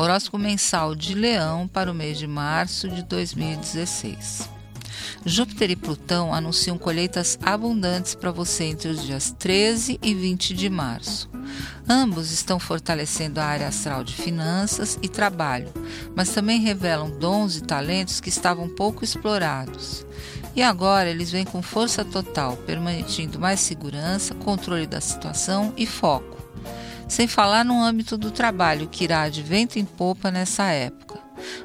Horóscopo mensal de Leão para o mês de março de 2016. Júpiter e Plutão anunciam colheitas abundantes para você entre os dias 13 e 20 de março. Ambos estão fortalecendo a área astral de finanças e trabalho, mas também revelam dons e talentos que estavam pouco explorados. E agora eles vêm com força total, permitindo mais segurança, controle da situação e foco sem falar no âmbito do trabalho, que irá de vento em popa nessa época.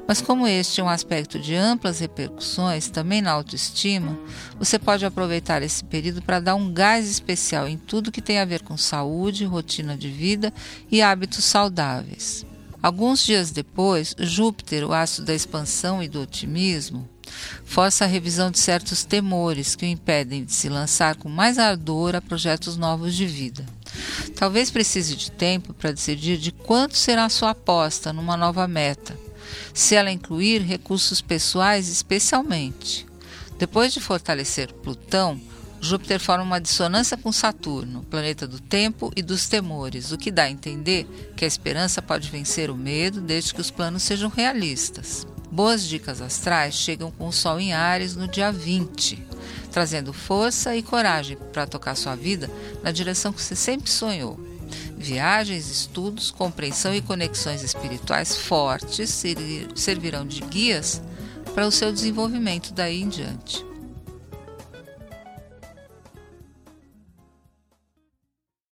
Mas, como este é um aspecto de amplas repercussões, também na autoestima, você pode aproveitar esse período para dar um gás especial em tudo que tem a ver com saúde, rotina de vida e hábitos saudáveis. Alguns dias depois, Júpiter, o astro da expansão e do otimismo, força a revisão de certos temores que o impedem de se lançar com mais ardor a projetos novos de vida. Talvez precise de tempo para decidir de quanto será sua aposta numa nova meta, se ela incluir recursos pessoais especialmente. Depois de fortalecer Plutão, Júpiter forma uma dissonância com Saturno, planeta do tempo e dos temores, o que dá a entender que a esperança pode vencer o medo desde que os planos sejam realistas. Boas dicas astrais chegam com o Sol em Ares no dia 20, trazendo força e coragem para tocar sua vida na direção que você sempre sonhou. Viagens, estudos, compreensão e conexões espirituais fortes servirão de guias para o seu desenvolvimento daí em diante.